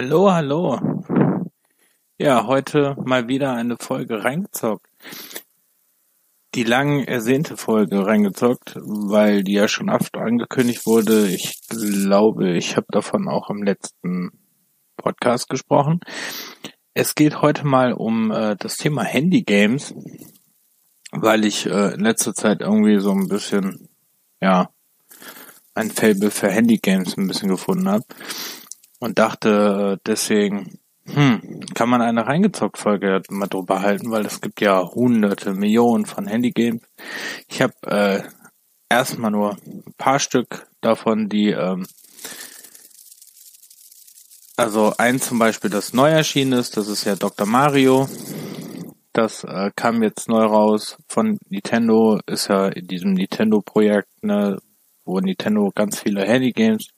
Hallo, hallo. Ja, heute mal wieder eine Folge reingezockt. Die lang ersehnte Folge reingezockt, weil die ja schon oft angekündigt wurde. Ich glaube, ich habe davon auch im letzten Podcast gesprochen. Es geht heute mal um äh, das Thema Handy-Games, weil ich äh, in letzter Zeit irgendwie so ein bisschen, ja, ein Fable für Handy-Games ein bisschen gefunden habe und dachte äh, deswegen, hm, kann man eine reingezockt-Folge mal drüber halten, weil es gibt ja hunderte, Millionen von Handygames. Ich habe äh, erstmal nur ein paar Stück davon, die ähm, also ein zum Beispiel, das neu erschienen ist, das ist ja Dr. Mario. Das äh, kam jetzt neu raus von Nintendo, ist ja in diesem Nintendo-Projekt, ne, wo Nintendo ganz viele Handygames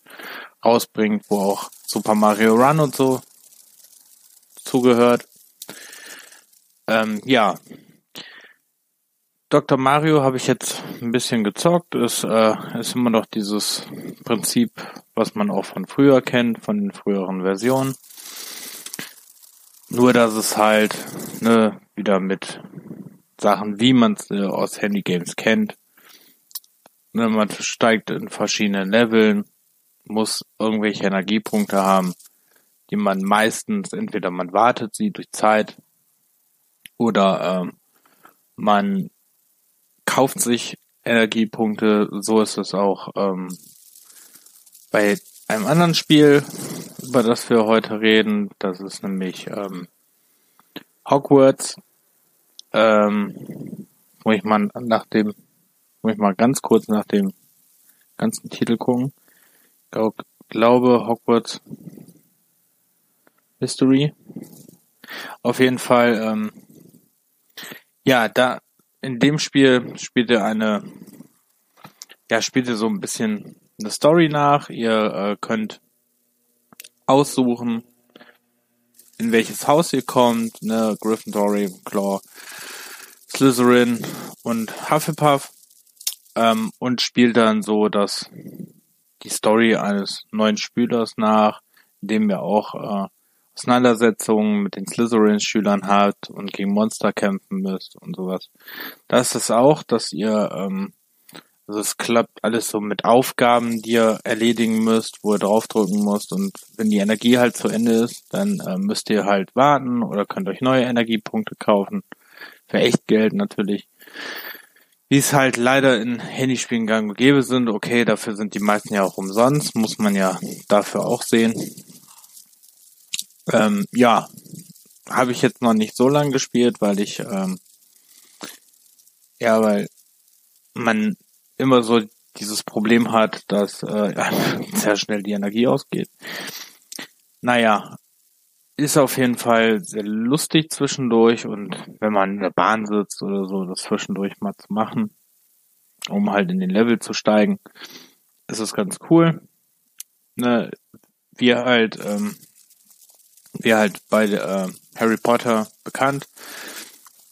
rausbringt, wo auch Super Mario Run und so zugehört. Ähm, ja. Dr. Mario habe ich jetzt ein bisschen gezockt. Es äh, ist immer noch dieses Prinzip, was man auch von früher kennt, von den früheren Versionen. Nur, dass es halt ne, wieder mit Sachen, wie man es äh, aus Handygames kennt. Ne, man steigt in verschiedenen Leveln, muss irgendwelche Energiepunkte haben, die man meistens, entweder man wartet sie durch Zeit oder ähm, man kauft sich Energiepunkte. So ist es auch ähm, bei einem anderen Spiel, über das wir heute reden. Das ist nämlich ähm, Hogwarts. Ähm, muss ich mal nach dem, muss ich mal ganz kurz nach dem ganzen Titel gucken glaube Hogwarts History. Auf jeden Fall, ähm, ja, da in dem Spiel spielt er eine, ja, spielt er so ein bisschen eine Story nach. Ihr äh, könnt aussuchen, in welches Haus ihr kommt, ne, Gryffindor, Ravenclaw, Slytherin und Hufflepuff ähm, und spielt dann so das die Story eines neuen Spielers nach, in dem ihr auch äh, Auseinandersetzungen mit den Slytherin-Schülern habt und gegen Monster kämpfen müsst und sowas. Da ist es auch, dass ihr, ähm, also es klappt alles so mit Aufgaben, die ihr erledigen müsst, wo ihr draufdrücken müsst und wenn die Energie halt zu Ende ist, dann äh, müsst ihr halt warten oder könnt euch neue Energiepunkte kaufen. Für echt Geld natürlich wie es halt leider in Handyspielen gang und gäbe sind. Okay, dafür sind die meisten ja auch umsonst, muss man ja dafür auch sehen. Ähm, ja, habe ich jetzt noch nicht so lange gespielt, weil ich, ähm, ja, weil man immer so dieses Problem hat, dass äh, sehr schnell die Energie ausgeht. Naja, ist auf jeden Fall sehr lustig zwischendurch und wenn man in der Bahn sitzt oder so, das zwischendurch mal zu machen, um halt in den Level zu steigen, ist es ganz cool. Ne, wir halt, ähm, wir halt bei äh, Harry Potter bekannt,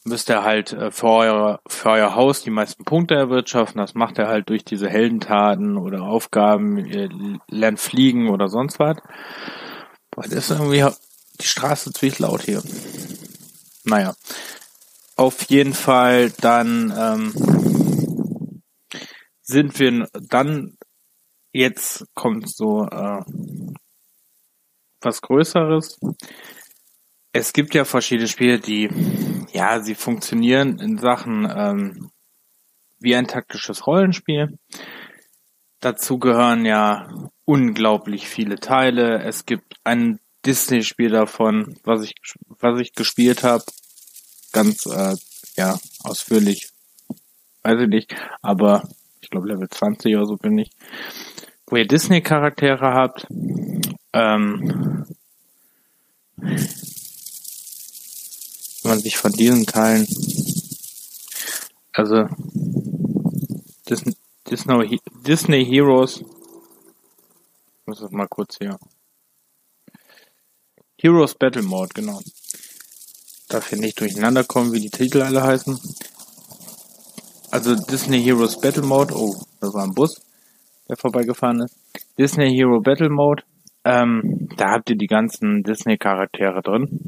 müsst ihr halt äh, für, euer, für euer Haus die meisten Punkte erwirtschaften. Das macht er halt durch diese Heldentaten oder Aufgaben, ihr lernt fliegen oder sonst was. Boah, das ist irgendwie die Straße ziemlich laut hier. Naja. Auf jeden Fall dann ähm, sind wir dann jetzt kommt so äh, was Größeres. Es gibt ja verschiedene Spiele, die ja sie funktionieren in Sachen ähm, wie ein taktisches Rollenspiel. Dazu gehören ja unglaublich viele Teile. Es gibt einen Disney-Spiel davon, was ich, was ich gespielt habe. Ganz, äh, ja, ausführlich. Weiß ich nicht. Aber ich glaube Level 20 oder so bin ich. Wo ihr Disney-Charaktere habt. Ähm, wenn man sich von diesen Teilen also Disney, Disney, Heroes ich muss das mal kurz hier Heroes Battle Mode, genau. Darf hier nicht durcheinander kommen, wie die Titel alle heißen. Also Disney Heroes Battle Mode, oh, das war ein Bus, der vorbeigefahren ist. Disney Hero Battle Mode, Ähm, da habt ihr die ganzen Disney-Charaktere drin.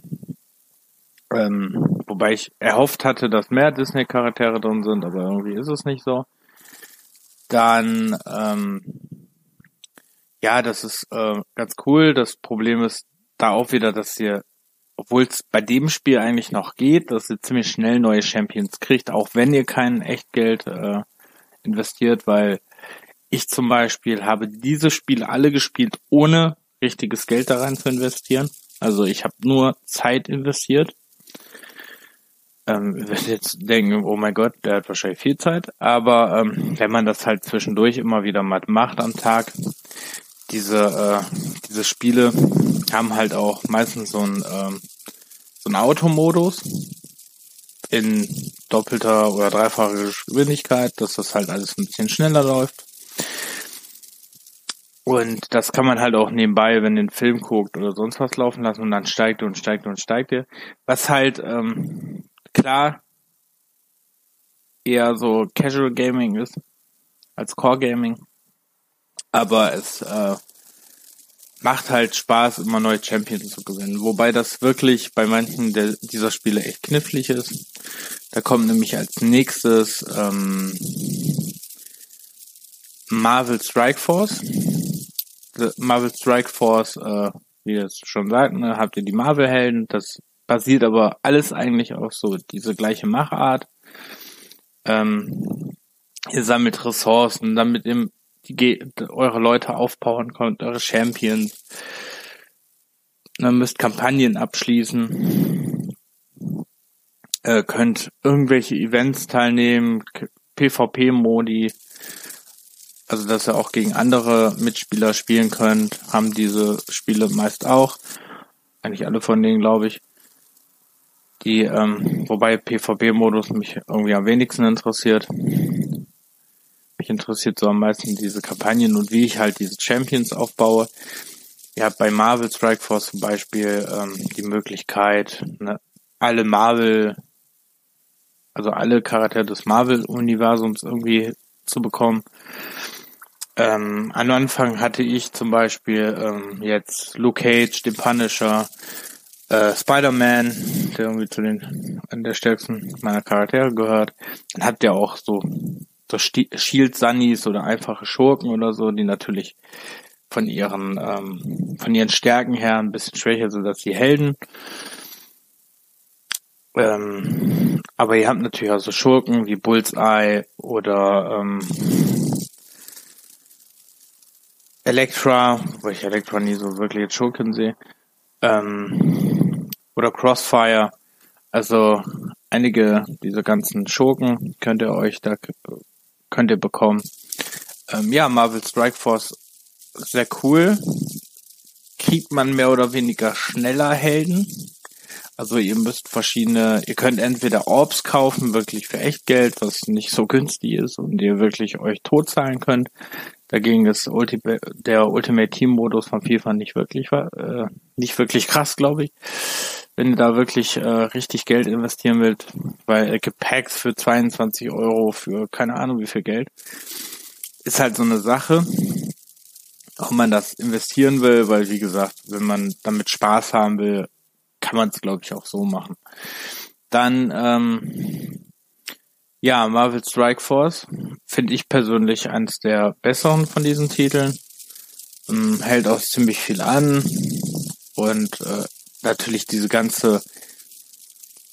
Ähm, wobei ich erhofft hatte, dass mehr Disney-Charaktere drin sind, aber irgendwie ist es nicht so. Dann, ähm, ja, das ist äh, ganz cool. Das Problem ist da auch wieder, dass ihr, obwohl es bei dem Spiel eigentlich noch geht, dass ihr ziemlich schnell neue Champions kriegt, auch wenn ihr kein Echtgeld äh, investiert, weil ich zum Beispiel habe diese Spiele alle gespielt, ohne richtiges Geld da rein zu investieren. Also ich habe nur Zeit investiert ähm, werde jetzt denken, oh mein Gott, der hat wahrscheinlich viel Zeit, aber ähm, wenn man das halt zwischendurch immer wieder mal macht am Tag, diese, äh, diese Spiele haben halt auch meistens so ein ähm, so einen Automodus in doppelter oder dreifacher Geschwindigkeit, dass das halt alles ein bisschen schneller läuft. Und das kann man halt auch nebenbei, wenn den Film guckt oder sonst was laufen lassen und dann steigt und steigt und steigt er. Was halt ähm, klar eher so Casual Gaming ist als Core Gaming. Aber es äh, macht halt Spaß, immer neue Champions zu gewinnen. Wobei das wirklich bei manchen der, dieser Spiele echt knifflig ist. Da kommt nämlich als nächstes ähm, Marvel Strike Force. Marvel Strike Force, äh, wie ihr es schon sagt, ne, habt ihr die Marvel-Helden. Das basiert aber alles eigentlich auf so diese gleiche Machart. Ähm, ihr sammelt Ressourcen, damit ihr die, eure Leute aufbauen könnt, eure Champions. Dann müsst Kampagnen abschließen. Äh, könnt irgendwelche Events teilnehmen, PvP-Modi, also dass ihr auch gegen andere Mitspieler spielen könnt, haben diese Spiele meist auch. Eigentlich alle von denen, glaube ich. Die, ähm, wobei PvP-Modus mich irgendwie am wenigsten interessiert. Interessiert so am meisten diese Kampagnen und wie ich halt diese Champions aufbaue. Ihr habt bei Marvel Strike Force zum Beispiel ähm, die Möglichkeit, ne, alle Marvel, also alle Charaktere des Marvel-Universums irgendwie zu bekommen. Ähm, am Anfang hatte ich zum Beispiel ähm, jetzt Luke Cage, den Punisher, äh, Spider-Man, der irgendwie zu den an der stärksten meiner Charaktere gehört. Dann habt ihr auch so, so Shield Sunnies oder einfache Schurken oder so, die natürlich von ihren ähm, von ihren Stärken her ein bisschen schwächer sind als die Helden. Ähm, aber ihr habt natürlich auch so Schurken wie Bullseye oder ähm, Elektra, weil ich Elektra nie so wirklich als Schurken sehe. Ähm, oder Crossfire. Also einige dieser ganzen Schurken könnt ihr euch da könnt ihr bekommen. Ähm, ja, Marvel Strike Force sehr cool. Kriegt man mehr oder weniger schneller Helden. Also ihr müsst verschiedene, ihr könnt entweder Orbs kaufen, wirklich für echt Geld, was nicht so günstig ist und ihr wirklich euch tot zahlen könnt. Dagegen ist Ultimate, der Ultimate Team Modus von FIFA nicht wirklich, äh, nicht wirklich krass, glaube ich. Wenn ihr da wirklich äh, richtig Geld investieren wollt, weil gibt Packs für 22 Euro für keine Ahnung wie viel Geld. Ist halt so eine Sache, ob man das investieren will, weil wie gesagt, wenn man damit Spaß haben will, kann man es glaube ich auch so machen. Dann ähm, ja, Marvel Strike Force finde ich persönlich eines der besseren von diesen Titeln. Ähm, hält auch ziemlich viel an und äh, natürlich diese ganze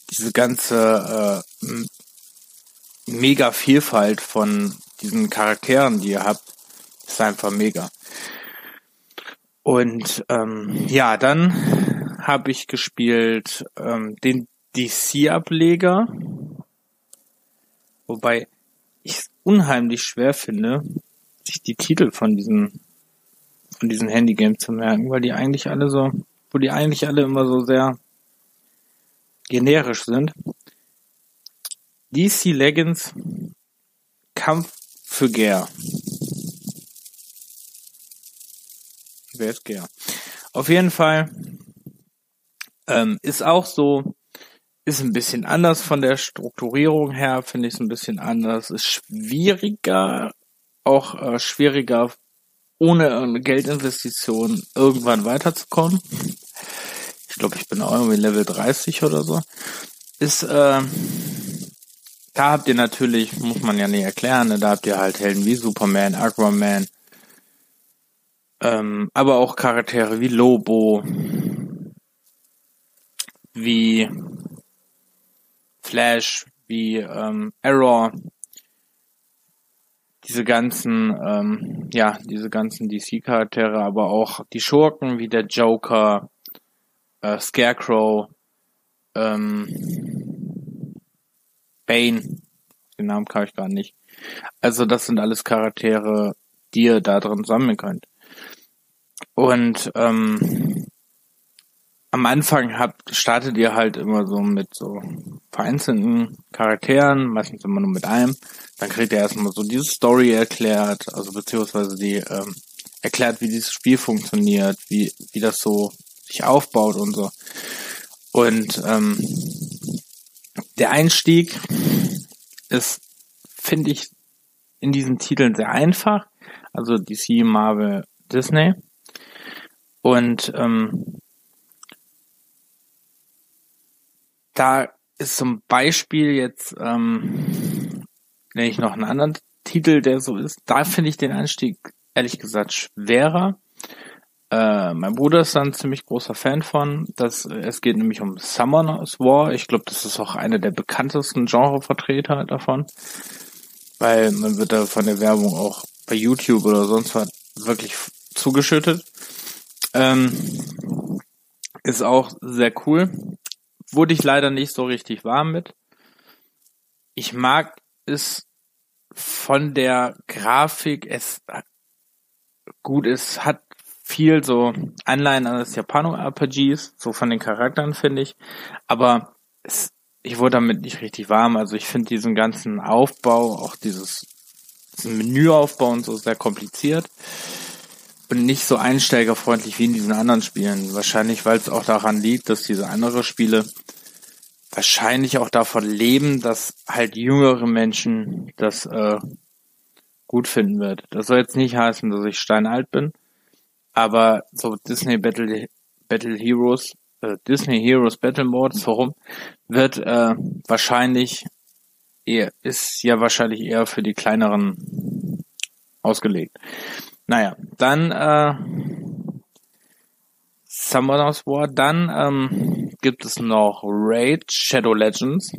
diese ganze äh, mega Vielfalt von diesen Charakteren, die ihr habt, ist einfach mega. Und ähm, ja, dann habe ich gespielt ähm, den DC-Ableger Wobei ich es unheimlich schwer finde, sich die Titel von diesen von diesen Handygames zu merken, weil die eigentlich alle so, wo die eigentlich alle immer so sehr generisch sind. DC Legends Kampf für Ger. Wer ist Ger? Auf jeden Fall ähm, ist auch so, ist ein bisschen anders von der Strukturierung her, finde ich es ein bisschen anders. Ist schwieriger, auch äh, schwieriger ohne Geldinvestition irgendwann weiterzukommen. Ich glaube, ich bin auch irgendwie Level 30 oder so. Ist, äh, da habt ihr natürlich, muss man ja nicht erklären, ne, da habt ihr halt Helden wie Superman, Aquaman, ähm, aber auch Charaktere wie Lobo, wie Flash, wie ähm, Arrow, diese ganzen, ähm, ja, diese ganzen DC-Charaktere, aber auch die Schurken wie der Joker, äh, Scarecrow, ähm, Bane, den Namen kann ich gar nicht. Also das sind alles Charaktere, die ihr da drin sammeln könnt. Und ähm, am Anfang habt, startet ihr halt immer so mit so vereinzelten Charakteren, meistens immer nur mit einem. Dann kriegt ihr erstmal so diese Story erklärt, also beziehungsweise die ähm, erklärt, wie dieses Spiel funktioniert, wie, wie das so sich aufbaut und so. Und ähm, der Einstieg ist, finde ich, in diesen Titeln sehr einfach. Also DC, Marvel, Disney. Und ähm, da ist zum Beispiel jetzt, ähm, nenne ich noch einen anderen Titel, der so ist. Da finde ich den Einstieg ehrlich gesagt schwerer. Äh, mein Bruder ist da ein ziemlich großer Fan von. Das, es geht nämlich um Summoners War. Ich glaube, das ist auch einer der bekanntesten Genrevertreter davon. Weil man wird da von der Werbung auch bei YouTube oder sonst was wirklich zugeschüttet. Ähm, ist auch sehr cool wurde ich leider nicht so richtig warm mit. Ich mag es von der Grafik, es gut, es hat viel so Anleihen an das Japano-RPGs, so von den Charakteren finde ich, aber es, ich wurde damit nicht richtig warm, also ich finde diesen ganzen Aufbau, auch dieses, diesen Menüaufbau und so sehr kompliziert und nicht so einsteigerfreundlich wie in diesen anderen Spielen. Wahrscheinlich, weil es auch daran liegt, dass diese andere Spiele wahrscheinlich auch davon leben, dass halt jüngere Menschen das äh, gut finden wird. Das soll jetzt nicht heißen, dass ich steinalt bin, aber so Disney Battle Battle Heroes, äh, Disney Heroes Battle Mode, warum wird äh, wahrscheinlich eher ist ja wahrscheinlich eher für die kleineren ausgelegt. Naja, dann äh, Summoners War. Dann ähm, gibt es noch Raid Shadow Legends,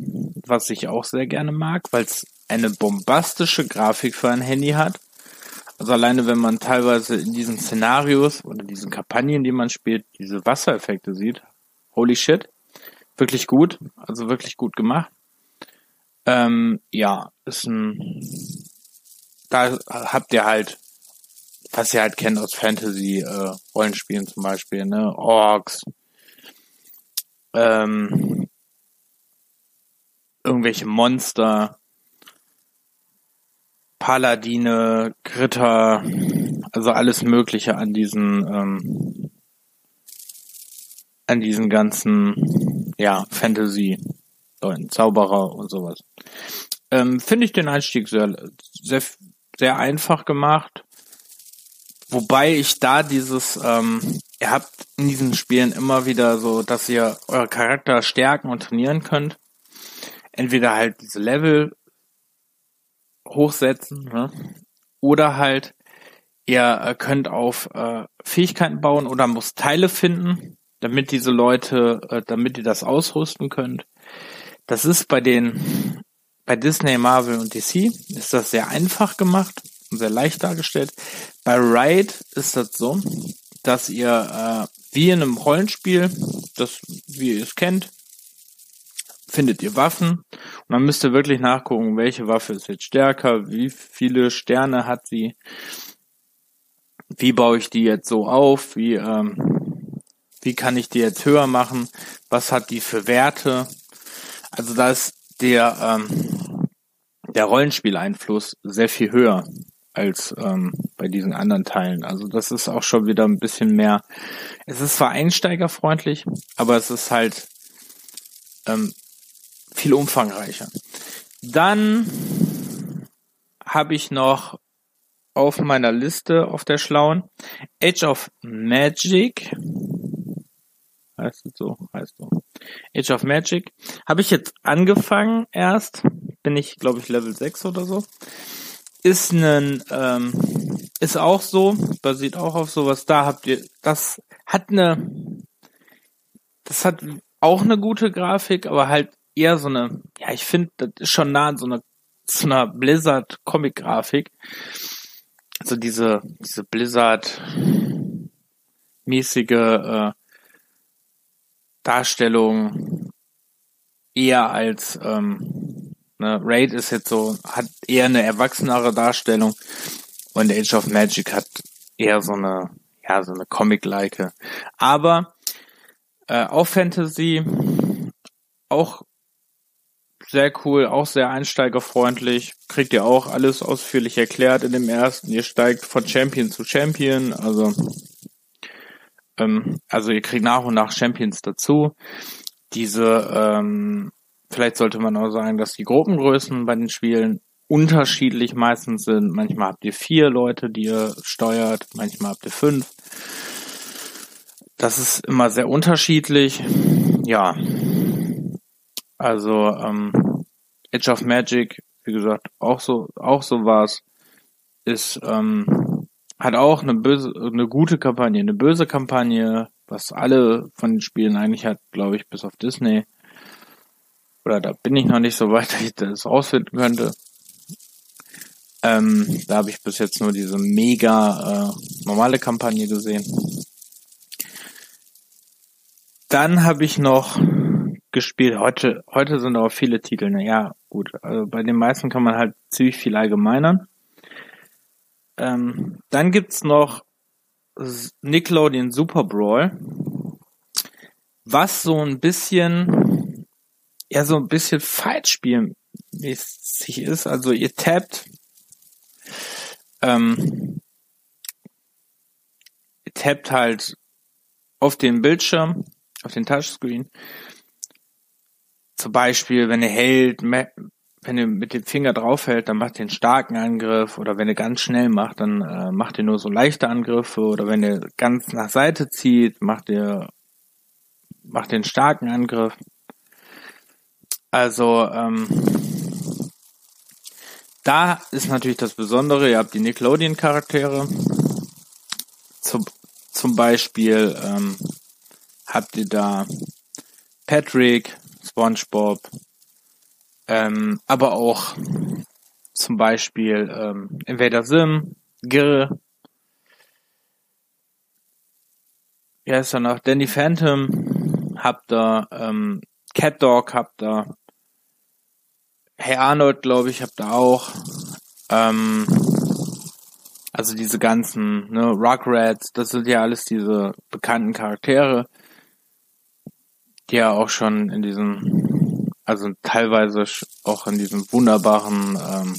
was ich auch sehr gerne mag, weil es eine bombastische Grafik für ein Handy hat. Also alleine wenn man teilweise in diesen Szenarios oder diesen Kampagnen, die man spielt, diese Wassereffekte sieht, holy shit, wirklich gut, also wirklich gut gemacht. Ähm, ja, ist ein, da habt ihr halt was ihr halt kennt aus Fantasy-Rollenspielen äh, zum Beispiel, ne? Orks, ähm, irgendwelche Monster, Paladine, Gritter, also alles Mögliche an diesen, ähm, an diesen ganzen, ja, Fantasy-Leuten, Zauberer und sowas. Ähm, Finde ich den Einstieg sehr, sehr, sehr einfach gemacht. Wobei ich da dieses, ähm, ihr habt in diesen Spielen immer wieder so, dass ihr eure Charakter stärken und trainieren könnt. Entweder halt diese Level hochsetzen, ne? oder halt ihr äh, könnt auf äh, Fähigkeiten bauen oder muss Teile finden, damit diese Leute, äh, damit ihr das ausrüsten könnt. Das ist bei den, bei Disney, Marvel und DC ist das sehr einfach gemacht sehr leicht dargestellt. Bei Ride ist das so, dass ihr äh, wie in einem Rollenspiel, das wie ihr es kennt, findet ihr Waffen und dann müsst ihr wirklich nachgucken, welche Waffe ist jetzt stärker, wie viele Sterne hat sie, wie baue ich die jetzt so auf, wie ähm, wie kann ich die jetzt höher machen, was hat die für Werte. Also da ist der ähm, der Rollenspieleinfluss sehr viel höher als ähm, bei diesen anderen Teilen. Also das ist auch schon wieder ein bisschen mehr. Es ist zwar einsteigerfreundlich, aber es ist halt ähm, viel umfangreicher. Dann habe ich noch auf meiner Liste auf der schlauen. Age of Magic. Heißt es so? Heißt so. Age of Magic. Habe ich jetzt angefangen erst. Bin ich, glaube ich, Level 6 oder so. Ist ein, ähm, ist auch so, basiert auch auf sowas. Da habt ihr, das hat eine, das hat auch eine gute Grafik, aber halt eher so eine, ja, ich finde, das ist schon nah an so einer, so einer Blizzard Comic Grafik. Also diese, diese Blizzard mäßige äh, Darstellung eher als ähm, ne, Raid ist jetzt so, hat eher eine erwachsenere Darstellung und Age of Magic hat eher so eine, ja, so eine Comic-like. Aber äh, auch Fantasy, auch sehr cool, auch sehr einsteigerfreundlich. Kriegt ihr auch alles ausführlich erklärt in dem ersten. Ihr steigt von Champion zu Champion, also ähm, also ihr kriegt nach und nach Champions dazu. Diese, ähm, vielleicht sollte man auch sagen, dass die Gruppengrößen bei den Spielen unterschiedlich meistens sind. Manchmal habt ihr vier Leute, die ihr steuert, manchmal habt ihr fünf. Das ist immer sehr unterschiedlich. Ja. Also ähm, Edge of Magic, wie gesagt, auch so, auch so war's, ist ähm, hat auch eine böse, eine gute Kampagne, eine böse Kampagne, was alle von den Spielen eigentlich hat, glaube ich, bis auf Disney. Oder da bin ich noch nicht so weit, dass ich das rausfinden könnte. Ähm, da habe ich bis jetzt nur diese mega äh, normale Kampagne gesehen. Dann habe ich noch gespielt. Heute, heute sind aber viele Titel. Naja, gut. Also bei den meisten kann man halt ziemlich viel allgemeinern. Ähm, dann gibt's noch Nickelodeon Super Brawl, was so ein bisschen, ja, so ein bisschen Fightspielmäßig ist. Also ihr tappt, ähm, ihr tappt halt auf den Bildschirm, auf den Touchscreen. Zum Beispiel, wenn ihr hält, wenn ihr mit dem Finger draufhält, dann macht ihr einen starken Angriff oder wenn ihr ganz schnell macht, dann äh, macht ihr nur so leichte Angriffe oder wenn ihr ganz nach Seite zieht, macht ihr macht einen starken Angriff. Also ähm, da ist natürlich das Besondere, ihr habt die Nickelodeon-Charaktere. Zum, zum Beispiel ähm, habt ihr da Patrick, SpongeBob, ähm, aber auch zum Beispiel ähm, Invader Sim, Girl, wie heißt er noch? Danny Phantom habt ihr, ähm, Cat Dog habt ihr, Hey Arnold, glaube ich, habt ihr auch. Ähm, also diese ganzen, ne, Rugrats, das sind ja alles diese bekannten Charaktere, die ja auch schon in diesem also teilweise auch in diesem wunderbaren ähm,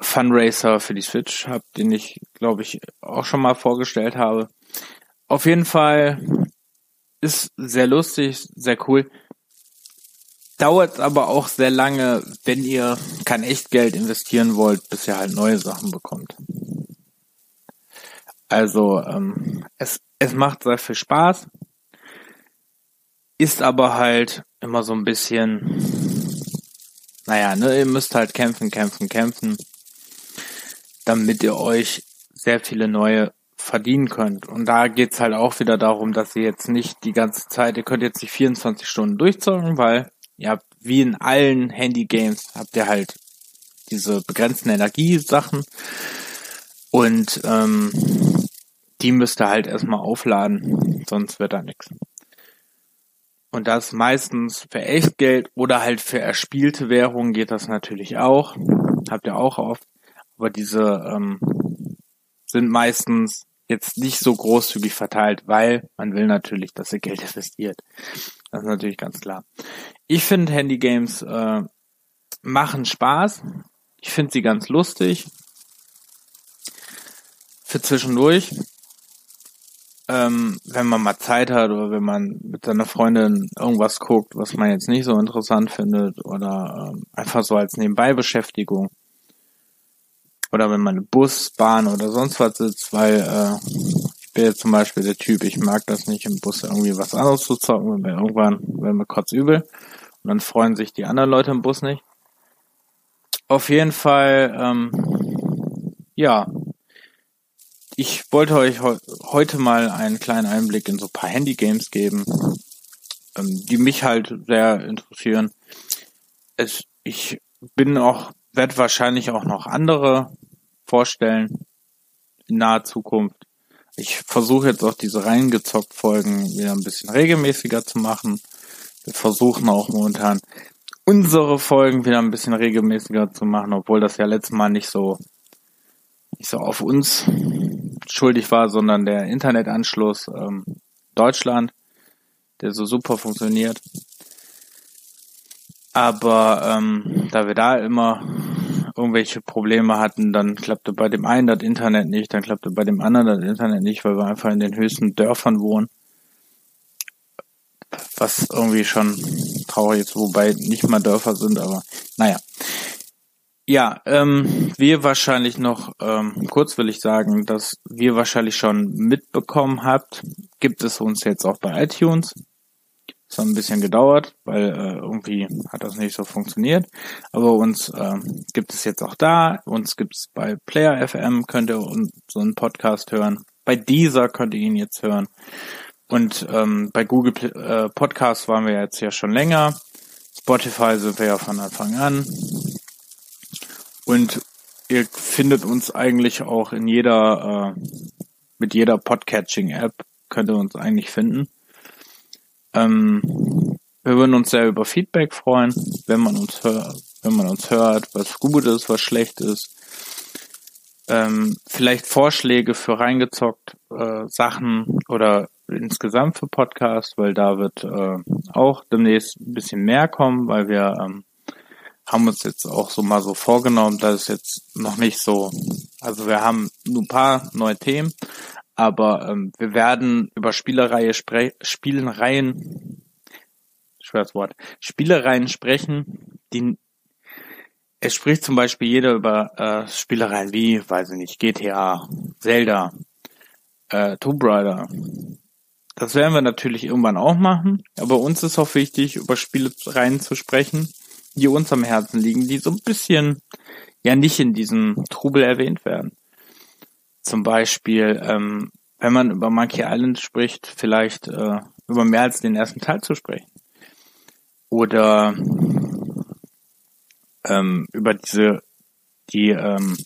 Funracer für die Switch habe, den ich, glaube ich, auch schon mal vorgestellt habe. Auf jeden Fall ist sehr lustig, sehr cool. Dauert aber auch sehr lange, wenn ihr kein Echtgeld investieren wollt, bis ihr halt neue Sachen bekommt. Also ähm, es, es macht sehr viel Spaß ist aber halt immer so ein bisschen, naja, ne, ihr müsst halt kämpfen, kämpfen, kämpfen, damit ihr euch sehr viele neue verdienen könnt. Und da geht's halt auch wieder darum, dass ihr jetzt nicht die ganze Zeit, ihr könnt jetzt nicht 24 Stunden durchzocken, weil ihr habt, wie in allen Handy-Games, habt ihr halt diese begrenzten Energiesachen und ähm, die müsst ihr halt erstmal aufladen, sonst wird da nichts. Und das meistens für Echtgeld oder halt für erspielte Währungen geht das natürlich auch. Habt ihr auch oft. Aber diese ähm, sind meistens jetzt nicht so großzügig verteilt, weil man will natürlich, dass ihr Geld investiert. Das ist natürlich ganz klar. Ich finde Handygames äh, machen Spaß. Ich finde sie ganz lustig. Für zwischendurch ähm, wenn man mal Zeit hat oder wenn man mit seiner Freundin irgendwas guckt, was man jetzt nicht so interessant findet oder ähm, einfach so als Nebenbeibeschäftigung. Oder wenn man Bus, Bahn oder sonst was sitzt, weil äh, ich bin jetzt zum Beispiel der Typ, ich mag das nicht im Bus irgendwie was anderes zu zocken, wir irgendwann, wenn mir kurz übel und dann freuen sich die anderen Leute im Bus nicht. Auf jeden Fall, ähm, ja, ich wollte euch heute mal einen kleinen Einblick in so ein paar Handy-Games geben, ähm, die mich halt sehr interessieren. Es, ich bin auch, werde wahrscheinlich auch noch andere vorstellen in naher Zukunft. Ich versuche jetzt auch diese reingezockt Folgen wieder ein bisschen regelmäßiger zu machen. Wir versuchen auch momentan unsere Folgen wieder ein bisschen regelmäßiger zu machen, obwohl das ja letztes Mal nicht so nicht so auf uns schuldig war, sondern der Internetanschluss ähm, Deutschland, der so super funktioniert. Aber ähm, da wir da immer irgendwelche Probleme hatten, dann klappte bei dem einen das Internet nicht, dann klappte bei dem anderen das Internet nicht, weil wir einfach in den höchsten Dörfern wohnen. Was irgendwie schon traurig ist, wobei nicht mal Dörfer sind, aber naja. Ja, ähm, wir wahrscheinlich noch, ähm, kurz will ich sagen, dass wir wahrscheinlich schon mitbekommen habt, gibt es uns jetzt auch bei iTunes. Es hat ein bisschen gedauert, weil äh, irgendwie hat das nicht so funktioniert. Aber uns äh, gibt es jetzt auch da. Uns gibt es bei Player FM, könnt ihr so einen Podcast hören. Bei Deezer könnt ihr ihn jetzt hören. Und ähm, bei Google äh, Podcast waren wir jetzt ja schon länger. Spotify sind wir ja von Anfang an. Und ihr findet uns eigentlich auch in jeder, äh, mit jeder Podcatching-App könnt ihr uns eigentlich finden. Ähm, wir würden uns sehr über Feedback freuen, wenn man uns hört, wenn man uns hört, was gut ist, was schlecht ist. Ähm, vielleicht Vorschläge für reingezockt äh, Sachen oder insgesamt für Podcast, weil da wird äh, auch demnächst ein bisschen mehr kommen, weil wir ähm, haben uns jetzt auch so mal so vorgenommen, dass es jetzt noch nicht so, also wir haben nur ein paar neue Themen, aber ähm, wir werden über Spielereihe spre Spielereien, schweres Wort, Spielereien sprechen, die es spricht zum Beispiel jeder über äh, Spielereien wie, weiß ich nicht, GTA, Zelda, äh, Tomb Raider. Das werden wir natürlich irgendwann auch machen, aber uns ist auch wichtig, über Spielereien zu sprechen, die uns am Herzen liegen, die so ein bisschen ja nicht in diesem Trubel erwähnt werden. Zum Beispiel, ähm, wenn man über Monkey Island spricht, vielleicht äh, über mehr als den ersten Teil zu sprechen. Oder ähm, über diese die ähm,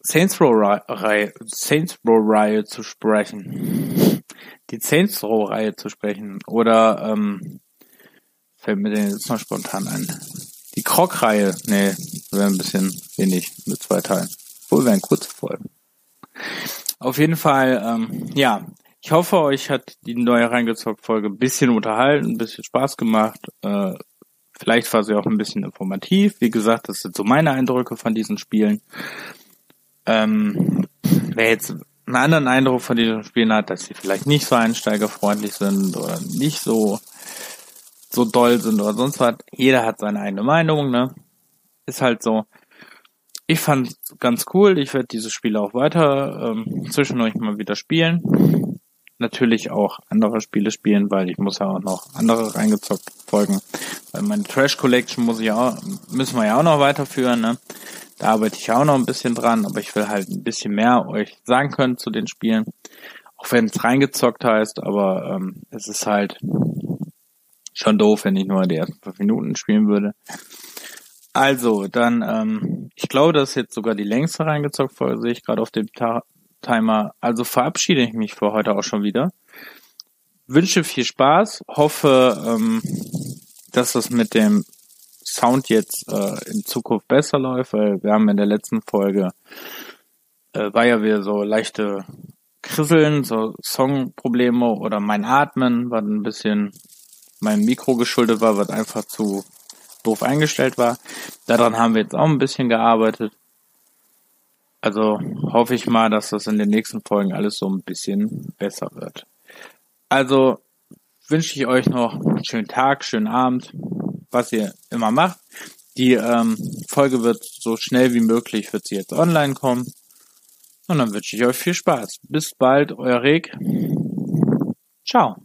Saints Row Reihe Saints Row Reihe zu sprechen. Die Saints Row Reihe zu sprechen oder ähm, Fällt mir denn jetzt noch spontan ein. Die Krog-Reihe, nee, wäre ein bisschen wenig mit zwei Teilen. Wohl wären kurze Folgen. Auf jeden Fall, ähm, ja, ich hoffe, euch hat die neue Reingezockt-Folge ein bisschen unterhalten, ein bisschen Spaß gemacht. Äh, vielleicht war sie auch ein bisschen informativ. Wie gesagt, das sind so meine Eindrücke von diesen Spielen. Ähm, wer jetzt einen anderen Eindruck von diesen Spielen hat, dass sie vielleicht nicht so einsteigerfreundlich sind oder nicht so so doll sind oder sonst was. Jeder hat seine eigene Meinung, ne? Ist halt so. Ich fand ganz cool. Ich werde diese Spiele auch weiter ähm, zwischendurch mal wieder spielen. Natürlich auch andere Spiele spielen, weil ich muss ja auch noch andere reingezockt folgen. Weil meine Trash Collection muss ich auch, müssen wir ja auch noch weiterführen, ne? Da arbeite ich auch noch ein bisschen dran, aber ich will halt ein bisschen mehr euch sagen können zu den Spielen. Auch wenn es reingezockt heißt, aber ähm, es ist halt schon doof, wenn ich nur die ersten fünf Minuten spielen würde. Also, dann, ähm, ich glaube, das ist jetzt sogar die längste reingezockt Folge, sehe ich gerade auf dem Ta Timer. Also verabschiede ich mich für heute auch schon wieder. Wünsche viel Spaß, hoffe, ähm, dass das mit dem Sound jetzt äh, in Zukunft besser läuft, weil wir haben in der letzten Folge äh, war ja wieder so leichte Krisseln, so Songprobleme oder mein Atmen war ein bisschen meinem Mikro geschuldet war, was einfach zu doof eingestellt war. Daran haben wir jetzt auch ein bisschen gearbeitet. Also hoffe ich mal, dass das in den nächsten Folgen alles so ein bisschen besser wird. Also wünsche ich euch noch einen schönen Tag, schönen Abend, was ihr immer macht. Die ähm, Folge wird so schnell wie möglich, wird sie jetzt online kommen. Und dann wünsche ich euch viel Spaß. Bis bald, euer Reg. Ciao.